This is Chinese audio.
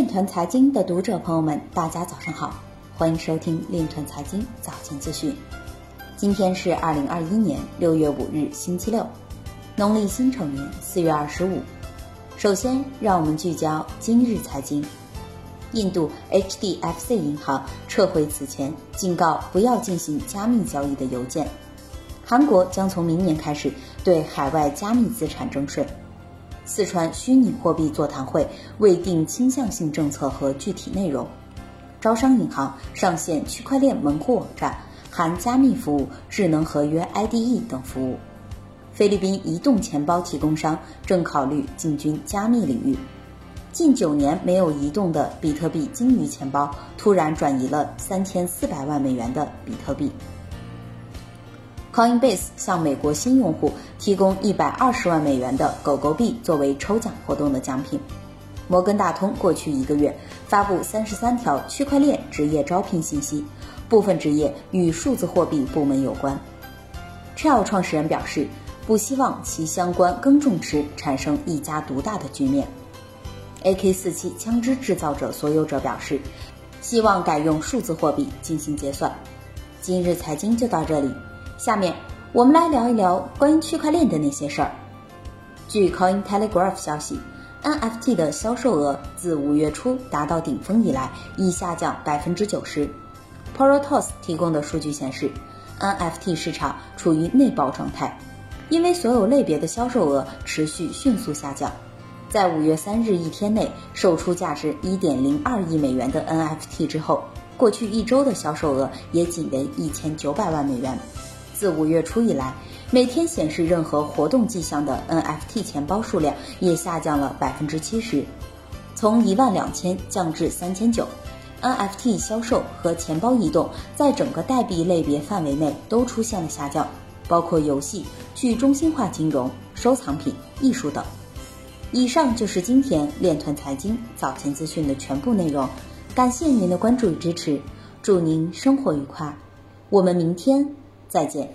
链团财经的读者朋友们，大家早上好，欢迎收听链团财经早间资讯。今天是二零二一年六月五日，星期六，农历辛丑年四月二十五。首先，让我们聚焦今日财经。印度 HDFC 银行撤回此前警告不要进行加密交易的邮件。韩国将从明年开始对海外加密资产征税。四川虚拟货币座谈会未定倾向性政策和具体内容。招商银行上线区块链门户网站，含加密服务、智能合约 IDE 等服务。菲律宾移动钱包提供商正考虑进军加密领域。近九年没有移动的比特币鲸鱼钱包突然转移了三千四百万美元的比特币。Coinbase 向美国新用户提供一百二十万美元的狗狗币作为抽奖活动的奖品。摩根大通过去一个月发布三十三条区块链职业招聘信息，部分职业与数字货币部门有关。Trail 创始人表示，不希望其相关耕种池产生一家独大的局面。AK-47 枪支制造者所有者表示，希望改用数字货币进行结算。今日财经就到这里。下面我们来聊一聊关于区块链的那些事儿。据 Coin Telegraph 消息，NFT 的销售额自五月初达到顶峰以来，已下降百分之九十。Protos 提供的数据显示，NFT 市场处于内爆状态，因为所有类别的销售额持续迅速下降。在五月三日一天内售出价值一点零二亿美元的 NFT 之后，过去一周的销售额也仅为一千九百万美元。自五月初以来，每天显示任何活动迹象的 NFT 钱包数量也下降了百分之七十，从一万两千降至三千九。NFT 销售和钱包移动在整个代币类别范围内都出现了下降，包括游戏、去中心化金融、收藏品、艺术等。以上就是今天链团财经早前资讯的全部内容，感谢您的关注与支持，祝您生活愉快，我们明天。再见。